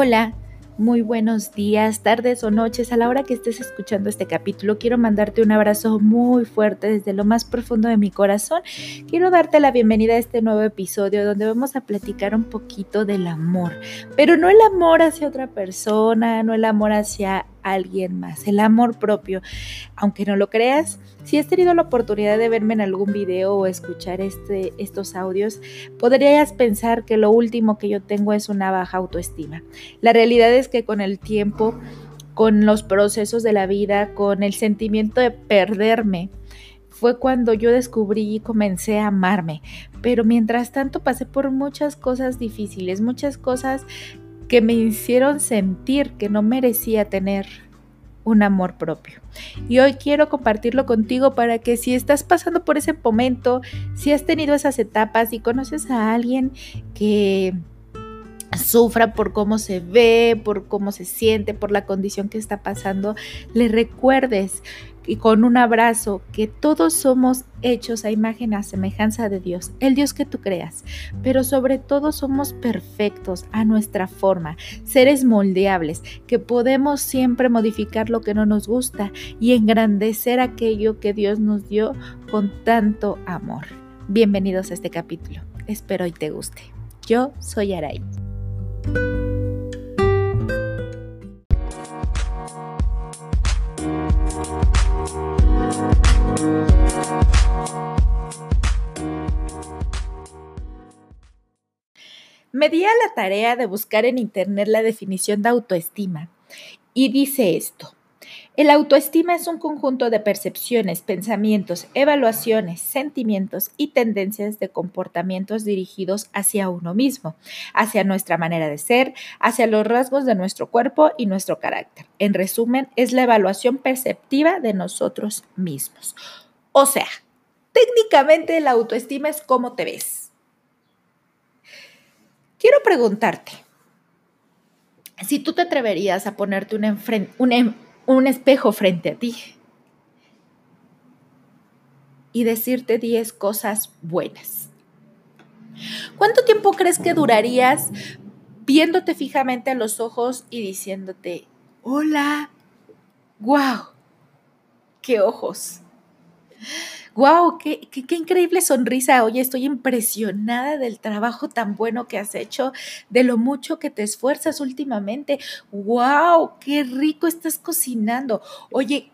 Hola, muy buenos días, tardes o noches. A la hora que estés escuchando este capítulo, quiero mandarte un abrazo muy fuerte desde lo más profundo de mi corazón. Quiero darte la bienvenida a este nuevo episodio donde vamos a platicar un poquito del amor, pero no el amor hacia otra persona, no el amor hacia alguien más, el amor propio. Aunque no lo creas, si has tenido la oportunidad de verme en algún video o escuchar este, estos audios, podrías pensar que lo último que yo tengo es una baja autoestima. La realidad es que con el tiempo, con los procesos de la vida, con el sentimiento de perderme, fue cuando yo descubrí y comencé a amarme. Pero mientras tanto pasé por muchas cosas difíciles, muchas cosas que me hicieron sentir que no merecía tener un amor propio. Y hoy quiero compartirlo contigo para que si estás pasando por ese momento, si has tenido esas etapas y conoces a alguien que sufra por cómo se ve, por cómo se siente, por la condición que está pasando, le recuerdes y con un abrazo que todos somos hechos a imagen, a semejanza de Dios, el Dios que tú creas, pero sobre todo somos perfectos a nuestra forma, seres moldeables, que podemos siempre modificar lo que no nos gusta y engrandecer aquello que Dios nos dio con tanto amor. Bienvenidos a este capítulo, espero y te guste. Yo soy Aray. Me di a la tarea de buscar en internet la definición de autoestima y dice esto. El autoestima es un conjunto de percepciones, pensamientos, evaluaciones, sentimientos y tendencias de comportamientos dirigidos hacia uno mismo, hacia nuestra manera de ser, hacia los rasgos de nuestro cuerpo y nuestro carácter. En resumen, es la evaluación perceptiva de nosotros mismos. O sea, técnicamente la autoestima es cómo te ves Quiero preguntarte, si tú te atreverías a ponerte un, un espejo frente a ti y decirte 10 cosas buenas. ¿Cuánto tiempo crees que durarías viéndote fijamente a los ojos y diciéndote, hola, wow, qué ojos? Wow, qué, qué, increíble sonrisa. Oye, estoy impresionada del trabajo tan bueno que has hecho, de lo mucho que te esfuerzas últimamente. Wow, qué rico estás cocinando. Oye,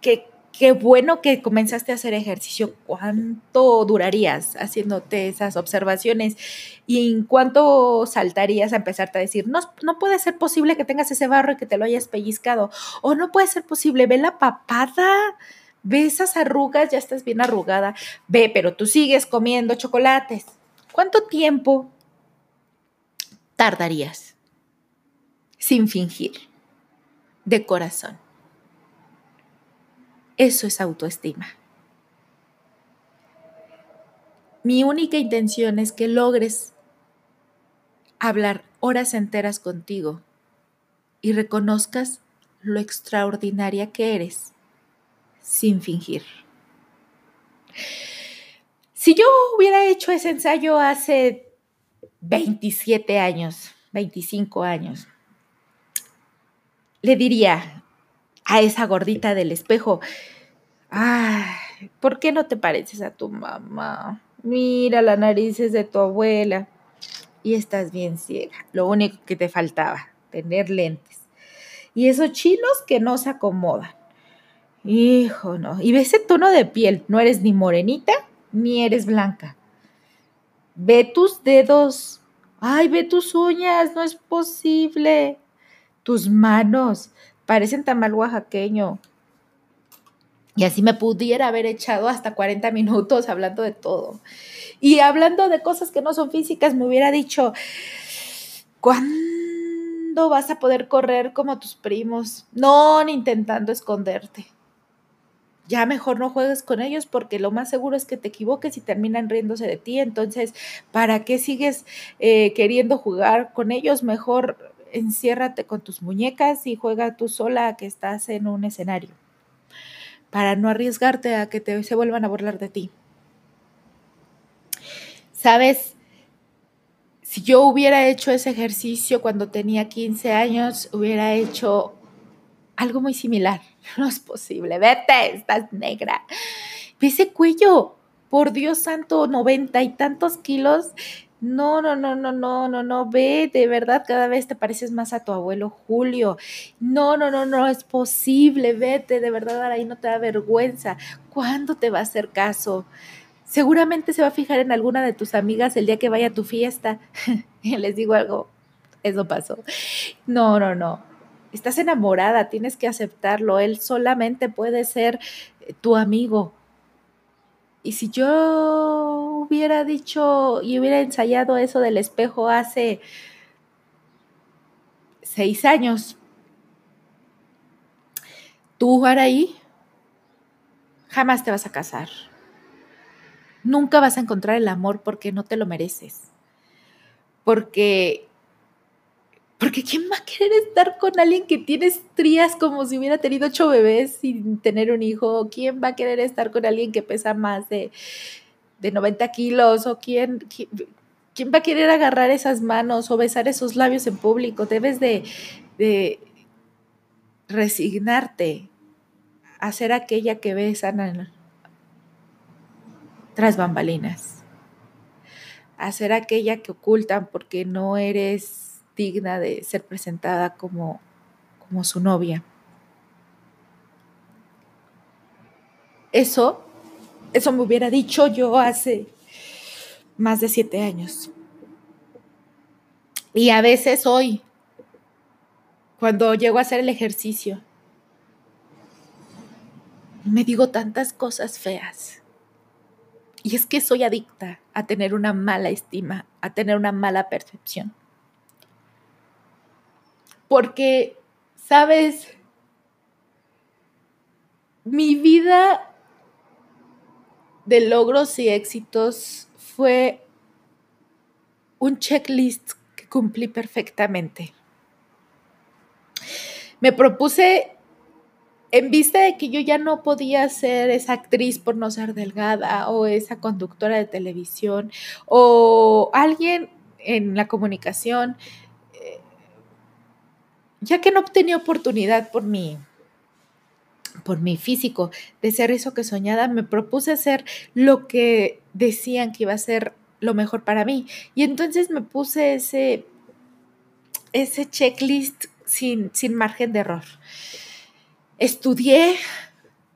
qué, qué bueno que comenzaste a hacer ejercicio. ¿Cuánto durarías haciéndote esas observaciones? ¿Y en cuánto saltarías a empezarte a decir, no, no puede ser posible que tengas ese barro y que te lo hayas pellizcado? O no puede ser posible, ve la papada Ve esas arrugas, ya estás bien arrugada. Ve, pero tú sigues comiendo chocolates. ¿Cuánto tiempo tardarías sin fingir de corazón? Eso es autoestima. Mi única intención es que logres hablar horas enteras contigo y reconozcas lo extraordinaria que eres sin fingir. Si yo hubiera hecho ese ensayo hace 27 años, 25 años, le diría a esa gordita del espejo, ay, ¿por qué no te pareces a tu mamá? Mira las narices de tu abuela y estás bien ciega. Lo único que te faltaba, tener lentes. Y esos chinos que no se acomodan. Hijo, no. Y ve ese tono de piel. No eres ni morenita ni eres blanca. Ve tus dedos. Ay, ve tus uñas. No es posible. Tus manos. Parecen tamal oaxaqueño. Y así me pudiera haber echado hasta 40 minutos hablando de todo. Y hablando de cosas que no son físicas, me hubiera dicho, ¿cuándo vas a poder correr como tus primos? No, intentando esconderte ya mejor no juegues con ellos porque lo más seguro es que te equivoques y terminan riéndose de ti. Entonces, ¿para qué sigues eh, queriendo jugar con ellos? Mejor enciérrate con tus muñecas y juega tú sola que estás en un escenario para no arriesgarte a que te, se vuelvan a burlar de ti. ¿Sabes? Si yo hubiera hecho ese ejercicio cuando tenía 15 años, hubiera hecho algo muy similar. No es posible. Vete, estás negra. Ve ese cuello. Por Dios santo, noventa y tantos kilos. No, no, no, no, no, no, no, ve, de verdad cada vez te pareces más a tu abuelo Julio. No, no, no, no es posible, vete, de verdad ahí no te da vergüenza. ¿Cuándo te va a hacer caso? Seguramente se va a fijar en alguna de tus amigas el día que vaya a tu fiesta. les digo algo, eso pasó. No, no, no. Estás enamorada, tienes que aceptarlo. Él solamente puede ser tu amigo. Y si yo hubiera dicho y hubiera ensayado eso del espejo hace seis años, tú, Araí, jamás te vas a casar. Nunca vas a encontrar el amor porque no te lo mereces. Porque porque ¿quién va a querer estar con alguien que tiene estrías como si hubiera tenido ocho bebés sin tener un hijo? ¿Quién va a querer estar con alguien que pesa más de, 90 kilos? ¿O quién, quién, va a querer agarrar esas manos o besar esos labios en público? Debes de, de resignarte a ser aquella que besan tras bambalinas. A ser aquella que ocultan porque no eres digna de ser presentada como, como su novia. Eso, eso me hubiera dicho yo hace más de siete años. Y a veces hoy, cuando llego a hacer el ejercicio, me digo tantas cosas feas. Y es que soy adicta a tener una mala estima, a tener una mala percepción porque, sabes, mi vida de logros y éxitos fue un checklist que cumplí perfectamente. Me propuse, en vista de que yo ya no podía ser esa actriz por no ser delgada o esa conductora de televisión o alguien en la comunicación ya que no obtenía oportunidad por mi, por mi físico de ser eso que soñaba, me propuse hacer lo que decían que iba a ser lo mejor para mí. Y entonces me puse ese, ese checklist sin, sin margen de error. Estudié,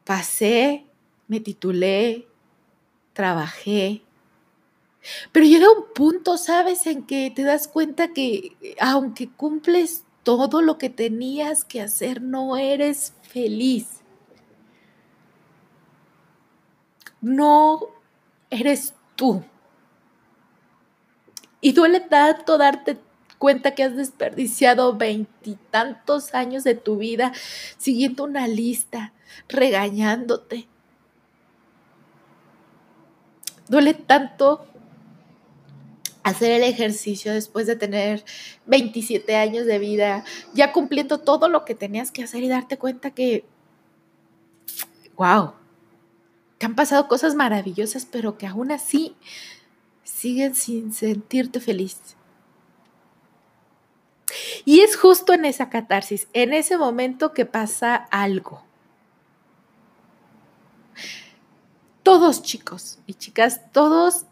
pasé, me titulé, trabajé, pero llega un punto, ¿sabes?, en que te das cuenta que aunque cumples todo lo que tenías que hacer, no eres feliz. No eres tú. Y duele tanto darte cuenta que has desperdiciado veintitantos años de tu vida siguiendo una lista, regañándote. Duele tanto hacer el ejercicio después de tener 27 años de vida, ya cumpliendo todo lo que tenías que hacer y darte cuenta que, wow, te han pasado cosas maravillosas, pero que aún así siguen sin sentirte feliz. Y es justo en esa catarsis, en ese momento que pasa algo. Todos chicos y chicas, todos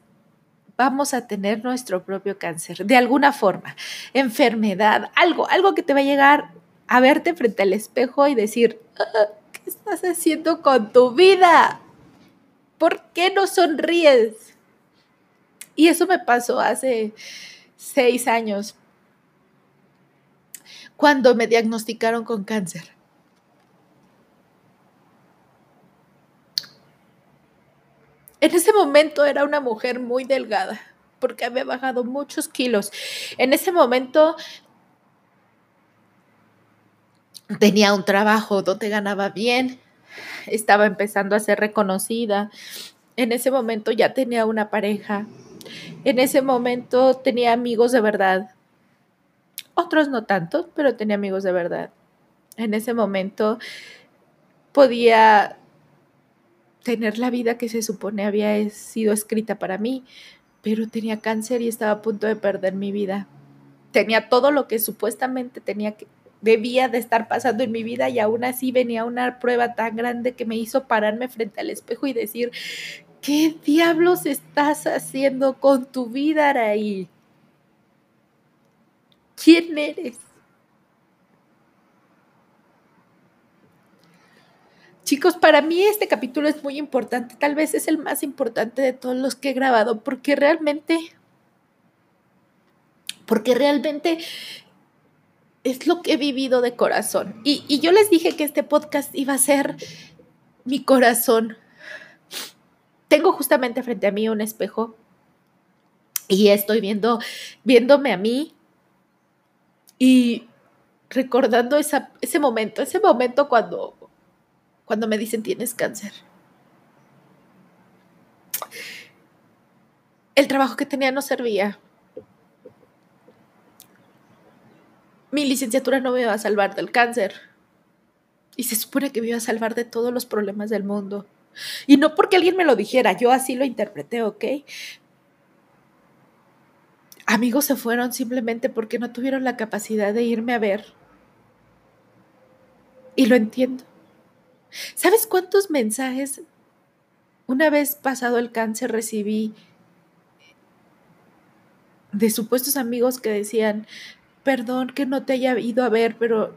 vamos a tener nuestro propio cáncer, de alguna forma, enfermedad, algo, algo que te va a llegar a verte frente al espejo y decir, ah, ¿qué estás haciendo con tu vida? ¿Por qué no sonríes? Y eso me pasó hace seis años, cuando me diagnosticaron con cáncer. En ese momento era una mujer muy delgada porque había bajado muchos kilos. En ese momento tenía un trabajo donde ganaba bien, estaba empezando a ser reconocida. En ese momento ya tenía una pareja. En ese momento tenía amigos de verdad. Otros no tanto, pero tenía amigos de verdad. En ese momento podía tener la vida que se supone había sido escrita para mí, pero tenía cáncer y estaba a punto de perder mi vida. Tenía todo lo que supuestamente tenía que debía de estar pasando en mi vida y aún así venía una prueba tan grande que me hizo pararme frente al espejo y decir, ¿qué diablos estás haciendo con tu vida, Araí? ¿Quién eres? Chicos, para mí este capítulo es muy importante, tal vez es el más importante de todos los que he grabado, porque realmente, porque realmente es lo que he vivido de corazón. Y, yo les dije que este podcast iba a ser mi corazón. Tengo justamente frente a mí un espejo y estoy viendo, viéndome a mí y recordando ese momento, ese momento cuando cuando me dicen tienes cáncer. El trabajo que tenía no servía. Mi licenciatura no me iba a salvar del cáncer. Y se supone que me iba a salvar de todos los problemas del mundo. Y no porque alguien me lo dijera, yo así lo interpreté, ¿ok? Amigos se fueron simplemente porque no tuvieron la capacidad de irme a ver. Y lo entiendo. ¿Sabes cuántos mensajes una vez pasado el cáncer recibí de supuestos amigos que decían, perdón que no te haya ido a ver, pero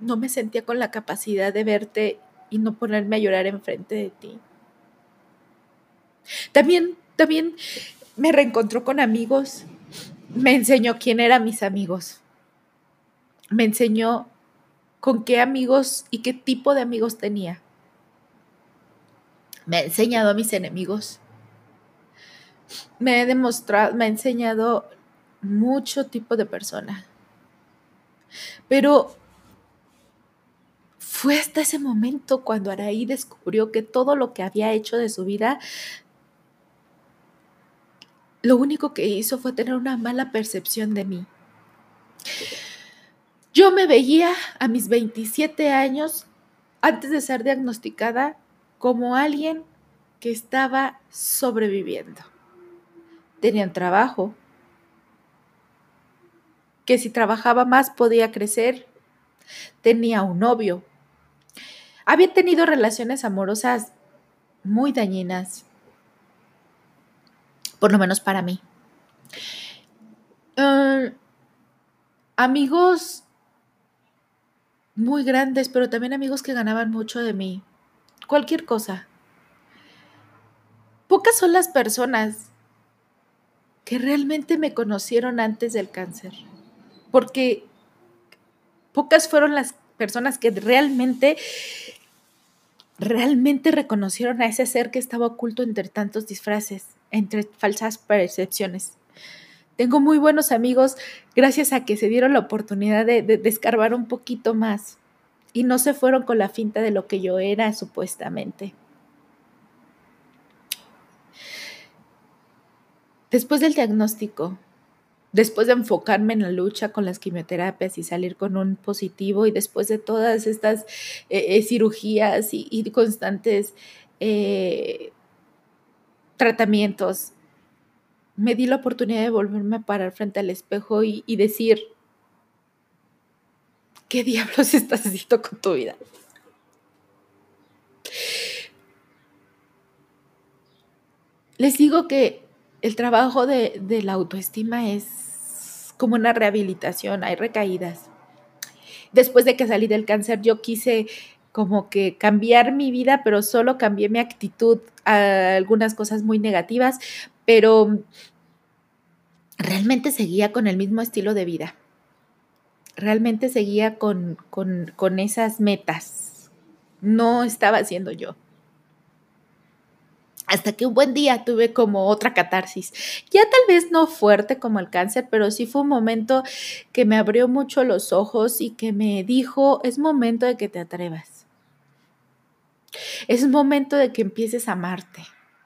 no me sentía con la capacidad de verte y no ponerme a llorar enfrente de ti. También, también me reencontró con amigos, me enseñó quién eran mis amigos, me enseñó con qué amigos y qué tipo de amigos tenía. Me ha enseñado a mis enemigos. Me ha demostrado, me ha enseñado mucho tipo de persona. Pero fue hasta ese momento cuando Araí descubrió que todo lo que había hecho de su vida, lo único que hizo fue tener una mala percepción de mí. Yo me veía a mis 27 años, antes de ser diagnosticada, como alguien que estaba sobreviviendo. Tenía un trabajo, que si trabajaba más podía crecer, tenía un novio, había tenido relaciones amorosas muy dañinas, por lo menos para mí. Ah, amigos muy grandes, pero también amigos que ganaban mucho de mí. Cualquier cosa. Pocas son las personas que realmente me conocieron antes del cáncer, porque pocas fueron las personas que realmente, realmente reconocieron a ese ser que estaba oculto entre tantos disfraces, entre falsas percepciones. Tengo muy buenos amigos gracias a que se dieron la oportunidad de, descarbar un poquito más y no se fueron con la finta de lo que yo era supuestamente. Después del diagnóstico, después de enfocarme en la lucha con las quimioterapias y salir con un positivo y después de todas estas eh, eh, cirugías y, constantes eh, tratamientos, me di la oportunidad de volverme a parar frente al espejo y, decir, ¿qué diablos estás haciendo con tu vida? Les digo que el trabajo de, de, la autoestima es como una rehabilitación, hay recaídas. Después de que salí del cáncer, yo quise como que cambiar mi vida, pero solo cambié mi actitud a algunas cosas muy negativas pero realmente seguía con el mismo estilo de vida. Realmente seguía con, con, esas metas. No estaba haciendo yo. Hasta que un buen día tuve como otra catarsis. Ya tal vez no fuerte como el cáncer, pero sí fue un momento que me abrió mucho los ojos y que me dijo, es momento de que te atrevas. Es momento de que empieces a amarte.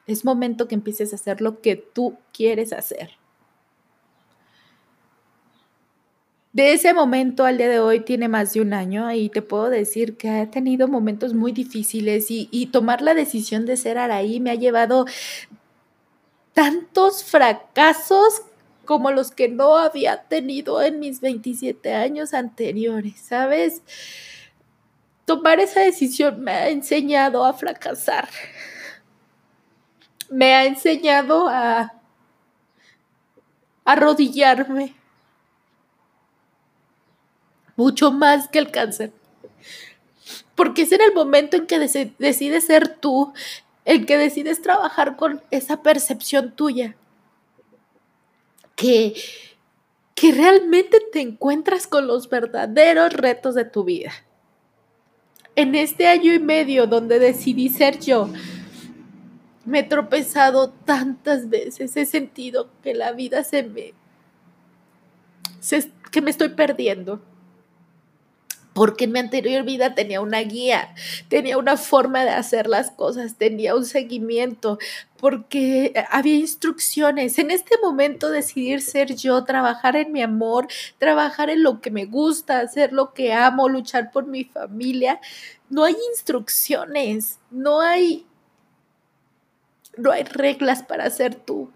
Es momento que empieces a hacer lo que tú quieres hacer. De ese momento al día de hoy tiene más de un año y te puedo decir que ha tenido momentos muy difíciles y, tomar la decisión de ser Araí me ha llevado tantos fracasos como los que no había tenido en mis 27 años anteriores, ¿sabes? Tomar esa decisión me ha enseñado a fracasar. Me ha enseñado a arrodillarme. Mucho más que el cáncer. Porque es en el momento en que decides ser tú, en que decides trabajar con esa percepción tuya, que, que realmente te encuentras con los verdaderos retos de tu vida. En este año y medio donde decidí ser yo, me he tropezado tantas veces, he sentido que la vida se me... que me estoy perdiendo porque en mi anterior vida tenía una guía, tenía una forma de hacer las cosas, tenía un seguimiento, porque había instrucciones. En este momento decidir ser yo, trabajar en mi amor, trabajar en lo que me gusta, hacer lo que amo, luchar por mi familia, no hay instrucciones, no hay no hay reglas para ser tú.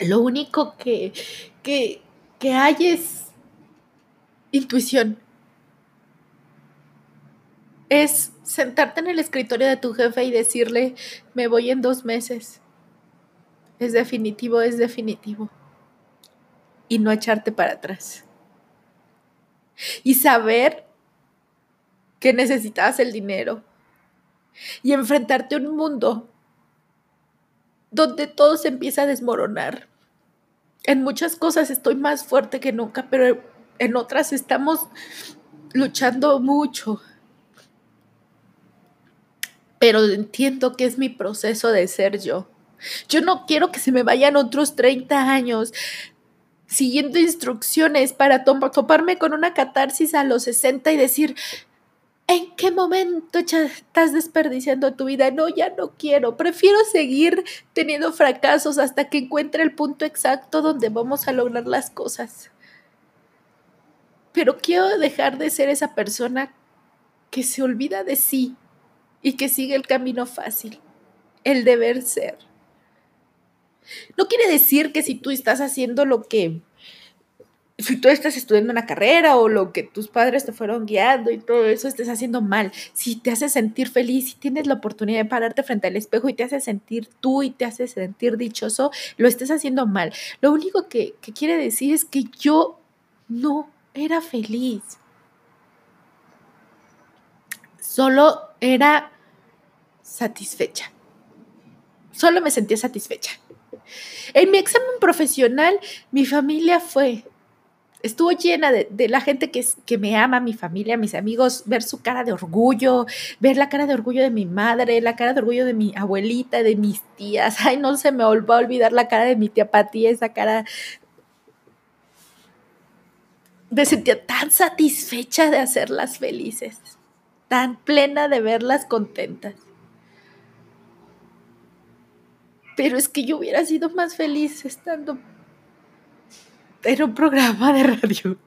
Lo único que, que, que hay es intuición. Es sentarte en el escritorio de tu jefe y decirle, me voy en dos meses. Es definitivo, es definitivo. Y no echarte para atrás. Y saber que necesitas el dinero. Y enfrentarte a un mundo donde todo se empieza a desmoronar. En muchas cosas estoy más fuerte que nunca, pero en otras estamos luchando mucho. Pero entiendo que es mi proceso de ser yo. Yo no quiero que se me vayan otros 30 años siguiendo instrucciones para toparme con una catarsis a los 60 y decir, ¿en qué momento estás desperdiciando tu vida? No, ya no quiero. Prefiero seguir teniendo fracasos hasta que encuentre el punto exacto donde vamos a lograr las cosas pero quiero dejar de ser esa persona que se olvida de sí y que sigue el camino fácil, el deber ser. No quiere decir que si tú estás haciendo lo que, si tú estás estudiando una carrera o lo que tus padres te fueron guiando y todo eso, estés haciendo mal. Si te hace sentir feliz, si tienes la oportunidad de pararte frente al espejo y te hace sentir tú y te hace sentir dichoso, lo estés haciendo mal. Lo único que, que quiere decir es que yo no era feliz. Solo era satisfecha. Solo me sentía satisfecha. En mi examen profesional, mi familia fue, estuvo llena de, la gente que, que, me ama, mi familia, mis amigos, ver su cara de orgullo, ver la cara de orgullo de mi madre, la cara de orgullo de mi abuelita, de mis tías. Ay, no se me va a olvidar la cara de mi tía Pati, esa cara me sentía tan satisfecha de hacerlas felices, tan plena de verlas contentas. Pero es que yo hubiera sido más feliz estando en un programa de radio.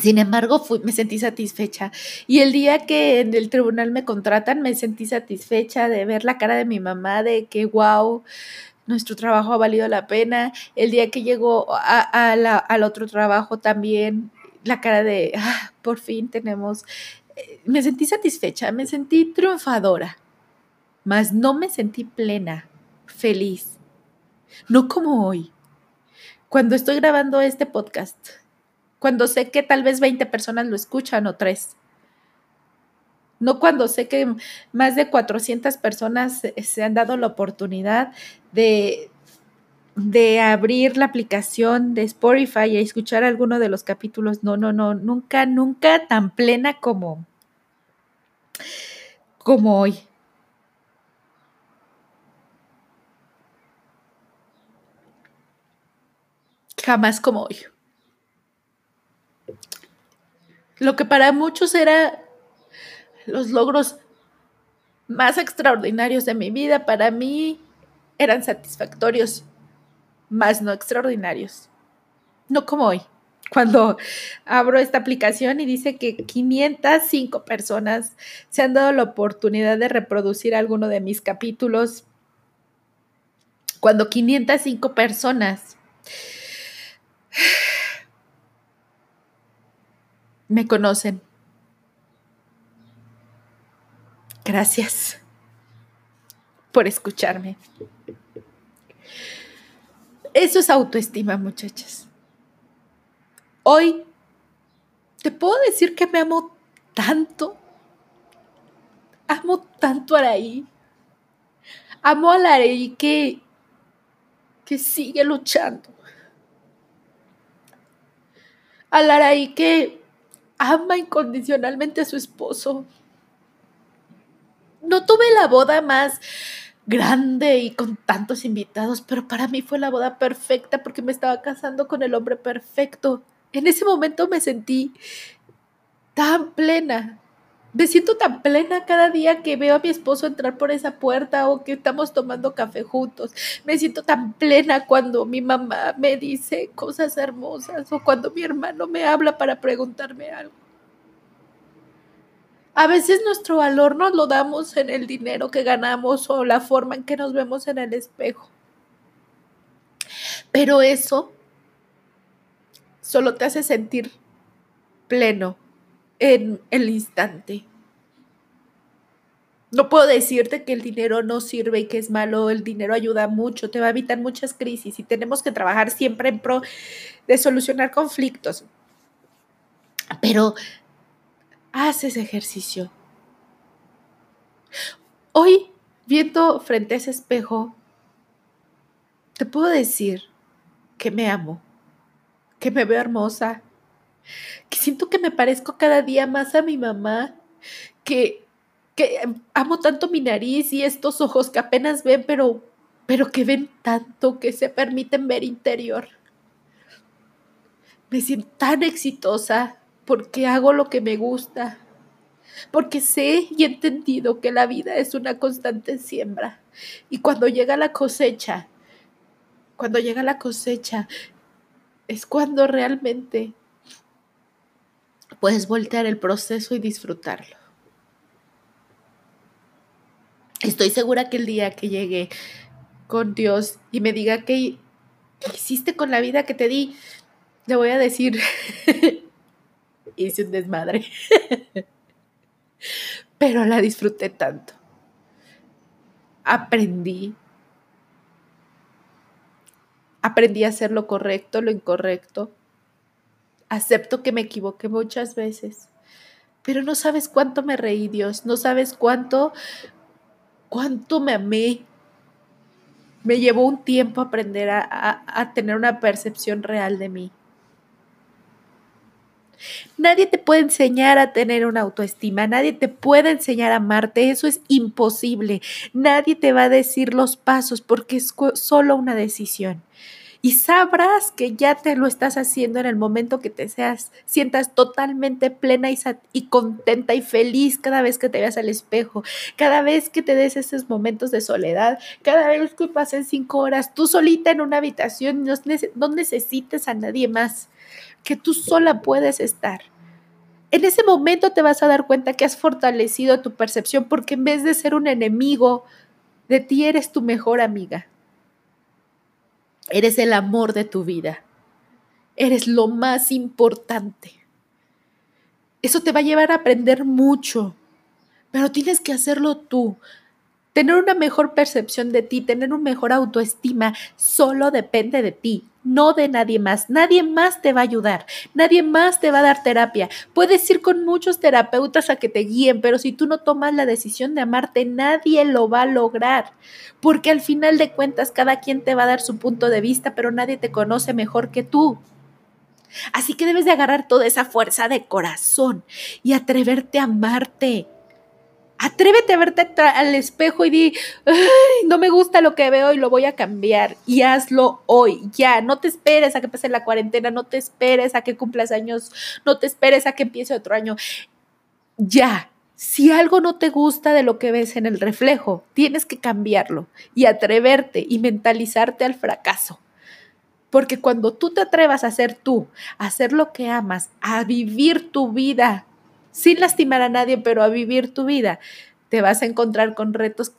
Sin embargo, me sentí satisfecha. Y el día que en el tribunal me contratan, me sentí satisfecha de ver la cara de mi mamá, de que, wow, nuestro trabajo ha valido la pena. El día que llegó a, al otro trabajo también, la cara de, ah, por fin tenemos, eh, me sentí satisfecha, me sentí triunfadora, mas no me sentí plena, feliz. No como hoy, cuando estoy grabando este podcast, cuando sé que tal vez 20 personas lo escuchan o tres no cuando sé que más de 400 personas se han dado la oportunidad de, de abrir la aplicación de Spotify y escuchar alguno de los capítulos. No, no, no, nunca, nunca tan plena como, como hoy. Jamás como hoy. Lo que para muchos era los logros más extraordinarios de mi vida para mí eran satisfactorios, más no extraordinarios. No como hoy, cuando abro esta aplicación y dice que 505 personas se han dado la oportunidad de reproducir alguno de mis capítulos. Cuando 505 personas me conocen. Gracias por escucharme. Eso es autoestima, muchachas. Hoy te puedo decir que me amo tanto. Amo tanto a Araí. Amo a la Araí que, que sigue luchando. A que ama incondicionalmente a su esposo. No tuve la boda más grande y con tantos invitados, pero para mí fue la boda perfecta porque me estaba casando con el hombre perfecto. En ese momento me sentí tan plena. Me siento tan plena cada día que veo a mi esposo entrar por esa puerta o que estamos tomando café juntos. Me siento tan plena cuando mi mamá me dice cosas hermosas o cuando mi hermano me habla para preguntarme algo. A veces nuestro valor nos lo damos en el dinero que ganamos o la forma en que nos vemos en el espejo. Pero eso solo te hace sentir pleno en el instante. No puedo decirte que el dinero no sirve y que es malo, el dinero ayuda mucho, te va a evitar muchas crisis y tenemos que trabajar siempre en pro de solucionar conflictos. Pero haz ese ejercicio. Hoy, viendo frente a ese espejo, te puedo decir que me amo, que me veo hermosa, que siento que me parezco cada día más a mi mamá, que, que amo tanto mi nariz y estos ojos que apenas ven, pero, pero que ven tanto que se permiten ver interior. Me siento tan exitosa, porque hago lo que me gusta, porque sé y he entendido que la vida es una constante siembra. Y cuando llega la cosecha, cuando llega la cosecha, es cuando realmente puedes voltear el proceso y disfrutarlo. Estoy segura que el día que llegue con Dios y me diga qué hiciste con la vida que te di, le voy a decir, hice un desmadre. Pero la disfruté tanto. Aprendí. Aprendí a hacer lo correcto, lo incorrecto. Acepto que me equivoqué muchas veces. Pero no sabes cuánto me reí, Dios. No sabes cuánto, cuánto me amé. Me llevó un tiempo aprender a, a tener una percepción real de mí. Nadie te puede enseñar a tener una autoestima, nadie te puede enseñar a amarte, eso es imposible. Nadie te va a decir los pasos porque es solo una decisión. Y sabrás que ya te lo estás haciendo en el momento que te seas, sientas totalmente plena y, y contenta y feliz cada vez que te veas al espejo, cada vez que te des esos momentos de soledad, cada vez que pasen cinco horas tú solita en una habitación, no, no necesites a nadie más que tú sola puedes estar. En ese momento te vas a dar cuenta que has fortalecido tu percepción porque en vez de ser un enemigo, de ti eres tu mejor amiga. Eres el amor de tu vida. Eres lo más importante. Eso te va a llevar a aprender mucho, pero tienes que hacerlo tú. Tener una mejor percepción de ti, tener una mejor autoestima, solo depende de ti, no de nadie más. Nadie más te va a ayudar, nadie más te va a dar terapia. Puedes ir con muchos terapeutas a que te guíen, pero si tú no tomas la decisión de amarte, nadie lo va a lograr, porque al final de cuentas cada quien te va a dar su punto de vista, pero nadie te conoce mejor que tú. Así que debes de agarrar toda esa fuerza de corazón y atreverte a amarte Atrévete a verte al espejo y di, no me gusta lo que veo y lo voy a cambiar. Y hazlo hoy, ya. No te esperes a que pase la cuarentena, no te esperes a que cumplas años, no te esperes a que empiece otro año. Ya. Si algo no te gusta de lo que ves en el reflejo, tienes que cambiarlo y atreverte y mentalizarte al fracaso. Porque cuando tú te atrevas a ser tú, a hacer lo que amas, a vivir tu vida, sin lastimar a nadie, pero a vivir tu vida, te vas a encontrar con retos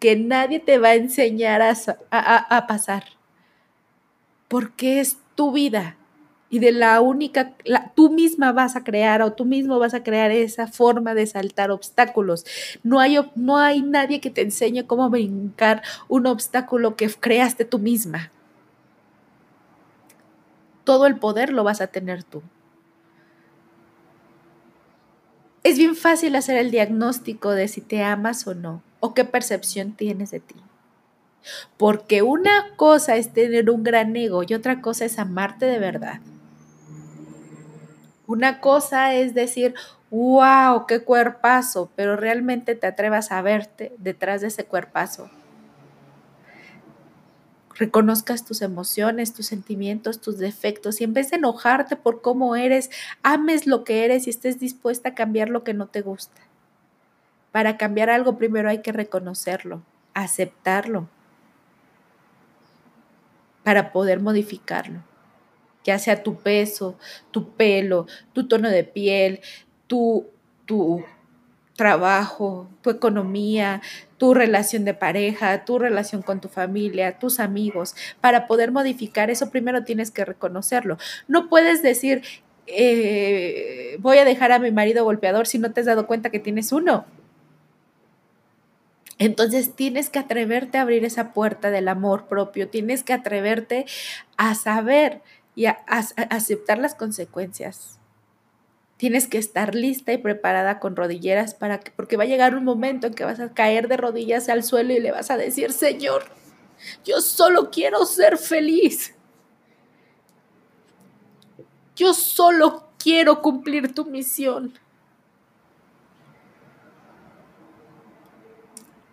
que nadie te va a enseñar a, a pasar. Porque es tu vida y de la única, tú misma vas a crear o tú mismo vas a crear esa forma de saltar obstáculos. No hay, no hay nadie que te enseñe cómo brincar un obstáculo que creaste tú misma. Todo el poder lo vas a tener tú. Es bien fácil hacer el diagnóstico de si te amas o no, o qué percepción tienes de ti. Porque una cosa es tener un gran ego y otra cosa es amarte de verdad. Una cosa es decir, wow, qué cuerpazo, pero realmente te atrevas a verte detrás de ese cuerpazo. Reconozcas tus emociones, tus sentimientos, tus defectos y en vez de enojarte por cómo eres, ames lo que eres y estés dispuesta a cambiar lo que no te gusta. Para cambiar algo primero hay que reconocerlo, aceptarlo, para poder modificarlo ya sea tu peso, tu pelo, tu tono de piel, tu, tu trabajo, tu economía, tu relación de pareja, tu relación con tu familia, tus amigos. Para poder modificar eso, primero tienes que reconocerlo. No puedes decir, eh, voy a dejar a mi marido golpeador si no te has dado cuenta que tienes uno. Entonces tienes que atreverte a abrir esa puerta del amor propio, tienes que atreverte a saber y a, aceptar las consecuencias. Tienes que estar lista y preparada con rodilleras para que, porque va a llegar un momento en que vas a caer de rodillas al suelo y le vas a decir, Señor, yo solo quiero ser feliz. Yo solo quiero cumplir tu misión.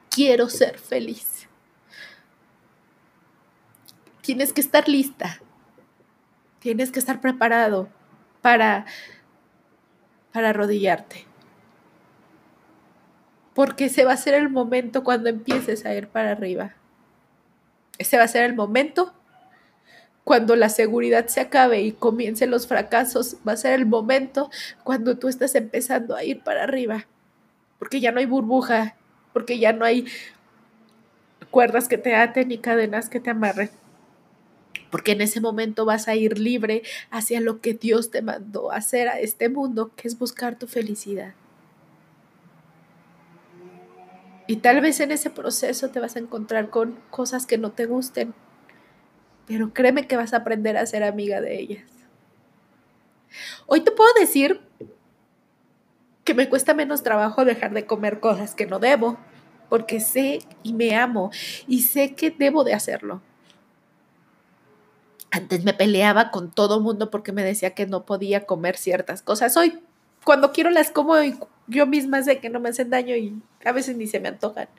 Quiero ser feliz. Tienes que estar lista Tienes que estar preparado para, para arrodillarte. Porque ese va a ser el momento cuando empieces a ir para arriba. Ese va a ser el momento cuando la seguridad se acabe y comiencen los fracasos. Va a ser el momento cuando tú estás empezando a ir para arriba. Porque ya no hay burbuja, porque ya no hay cuerdas que te aten ni cadenas que te amarren porque en ese momento vas a ir libre hacia lo que Dios te mandó hacer a este mundo, que es buscar tu felicidad. Y tal vez en ese proceso te vas a encontrar con cosas que no te gusten, pero créeme que vas a aprender a ser amiga de ellas. Hoy te puedo decir que me cuesta menos trabajo dejar de comer cosas que no debo, porque sé y me amo y sé que debo de hacerlo. Antes me peleaba con todo mundo porque me decía que no podía comer ciertas cosas. Hoy, cuando quiero las como y yo misma sé que no me hacen daño y a veces ni se me antojan.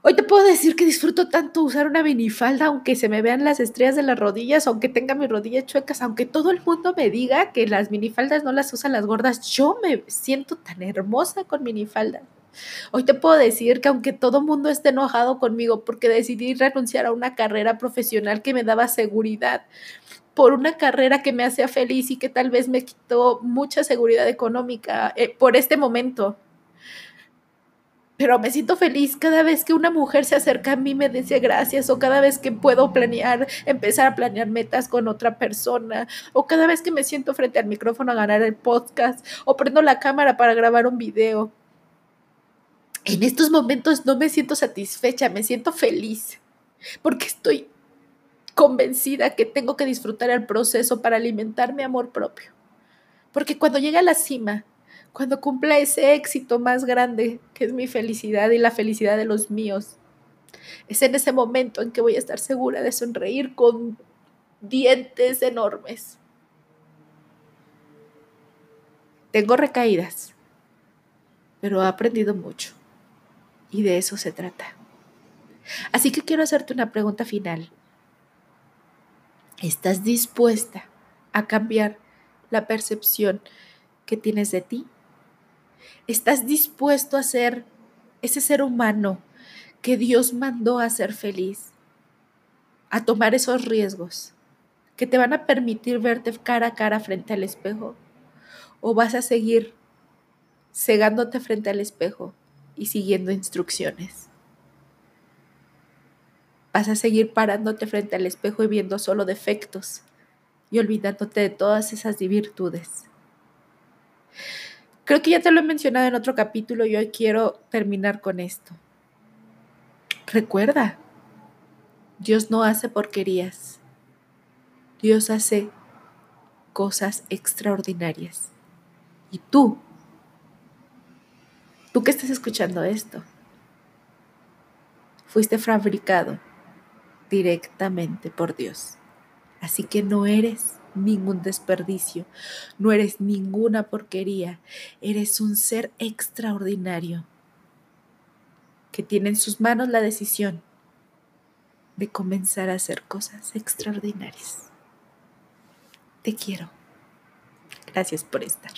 Hoy te puedo decir que disfruto tanto usar una minifalda, aunque se me vean las estrellas de las rodillas, aunque tenga mis rodillas chuecas, aunque todo el mundo me diga que las minifaldas no las usan las gordas, yo me siento tan hermosa con minifalda. Hoy te puedo decir que aunque todo mundo esté enojado conmigo porque decidí renunciar a una carrera profesional que me daba seguridad, por una carrera que me hacía feliz y que tal vez me quitó mucha seguridad económica eh, por este momento. Pero me siento feliz cada vez que una mujer se acerca a mí, me dice gracias, o cada vez que puedo planear, empezar a planear metas con otra persona, o cada vez que me siento frente al micrófono a ganar el podcast, o prendo la cámara para grabar un video en estos momentos no me siento satisfecha, me siento feliz, porque estoy convencida que tengo que disfrutar el proceso para alimentar mi amor propio. Porque cuando llegue a la cima, cuando cumpla ese éxito más grande, que es mi felicidad y la felicidad de los míos, es en ese momento en que voy a estar segura de sonreír con dientes enormes. Tengo recaídas, pero he aprendido mucho. Y de eso se trata. Así que quiero hacerte una pregunta final. ¿Estás dispuesta a cambiar la percepción que tienes de ti? ¿Estás dispuesto a ser ese ser humano que Dios mandó a ser feliz? a tomar esos riesgos que te van a permitir verte cara a cara frente al espejo? ¿O vas a seguir cegándote frente al espejo y siguiendo instrucciones? Vas a seguir parándote frente al espejo y viendo solo defectos y olvidándote de todas esas virtudes. Creo que ya te lo he mencionado en otro capítulo y hoy quiero terminar con esto. Recuerda, Dios no hace porquerías. Dios hace cosas extraordinarias. Y tú, tú que estás escuchando esto, fuiste fabricado directamente por Dios. Así que no eres ningún desperdicio, no eres ninguna porquería, eres un ser extraordinario que tiene en sus manos la decisión de comenzar a hacer cosas extraordinarias. Te quiero. Gracias por estar.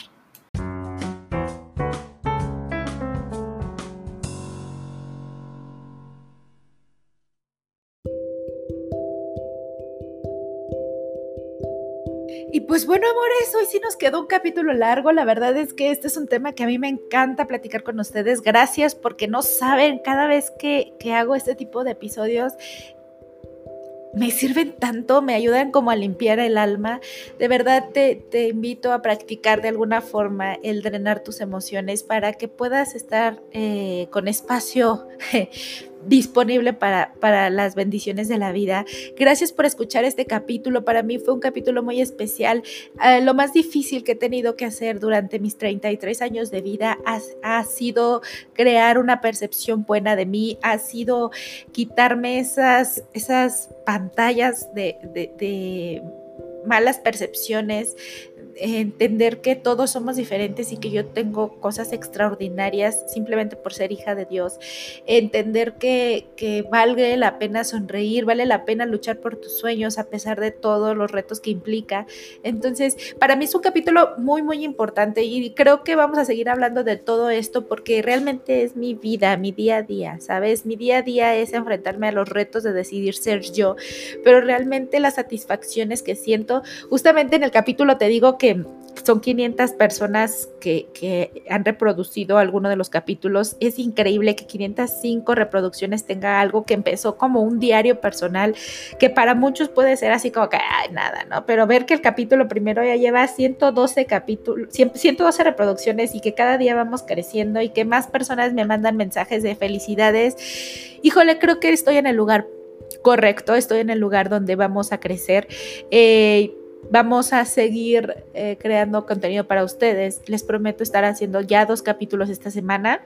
Pues bueno, amores, hoy sí nos quedó un capítulo largo. La verdad es que este es un tema que a mí me encanta platicar con ustedes. Gracias porque no saben, cada vez que, que hago este tipo de episodios, me sirven tanto, me ayudan como a limpiar el alma. De verdad te, te, invito a practicar de alguna forma el drenar tus emociones para que puedas estar eh, con espacio disponible para, para las bendiciones de la vida. Gracias por escuchar este capítulo. Para mí fue un capítulo muy especial. Eh, lo más difícil que he tenido que hacer durante mis 33 años de vida ha, ha sido crear una percepción buena de mí, ha sido quitarme esas, esas pantallas de, de, de malas percepciones, entender que todos somos diferentes y que yo tengo cosas extraordinarias simplemente por ser hija de Dios, entender que, que vale la pena sonreír, vale la pena luchar por tus sueños a pesar de todos los retos que implica. Entonces, para mí es un capítulo muy, muy importante y creo que vamos a seguir hablando de todo esto porque realmente es mi vida, mi día a día, ¿sabes? Mi día a día es enfrentarme a los retos de decidir ser yo, pero realmente las satisfacciones que siento, justamente en el capítulo te digo que son 500 personas que, que, han reproducido alguno de los capítulos. Es increíble que 505 reproducciones tenga algo que empezó como un diario personal, que para muchos puede ser así como que, ay, nada, ¿no? Pero ver que el capítulo primero ya lleva 112 capítulos, 112 reproducciones y que cada día vamos creciendo y que más personas me mandan mensajes de felicidades. Híjole, creo que estoy en el lugar correcto, estoy en el lugar donde vamos a crecer. Eh, Vamos a seguir eh, creando contenido para ustedes. Les prometo estar haciendo ya dos capítulos esta semana.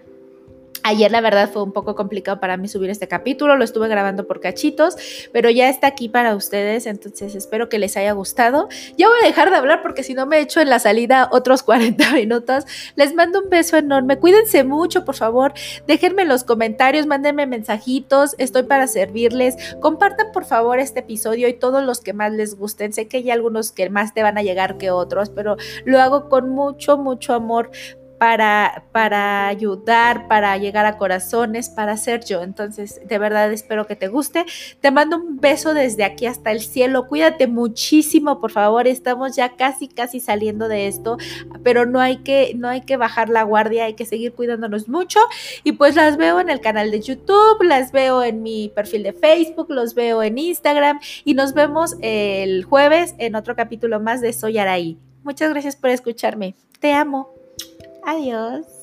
Ayer la verdad fue un poco complicado para mí subir este capítulo, lo estuve grabando por cachitos, pero ya está aquí para ustedes, entonces espero que les haya gustado. Ya voy a dejar de hablar porque si no me echo en la salida otros 40 minutos. Les mando un beso enorme, cuídense mucho, por favor, déjenme en los comentarios, mándenme mensajitos, estoy para servirles. Compartan por favor este episodio y todos los que más les gusten. Sé que hay algunos que más te van a llegar que otros, pero lo hago con mucho, mucho amor para, para ayudar, para llegar a corazones, para ser yo. Entonces, de verdad espero que te guste. Te mando un beso desde aquí hasta el cielo. Cuídate muchísimo, por favor. Estamos ya casi, casi saliendo de esto, pero no hay que, no hay que bajar la guardia, hay que seguir cuidándonos mucho. Y pues las veo en el canal de YouTube, las veo en mi perfil de Facebook, los veo en Instagram y nos vemos el jueves en otro capítulo más de Soy Araí. Muchas gracias por escucharme. Te amo. Adiós.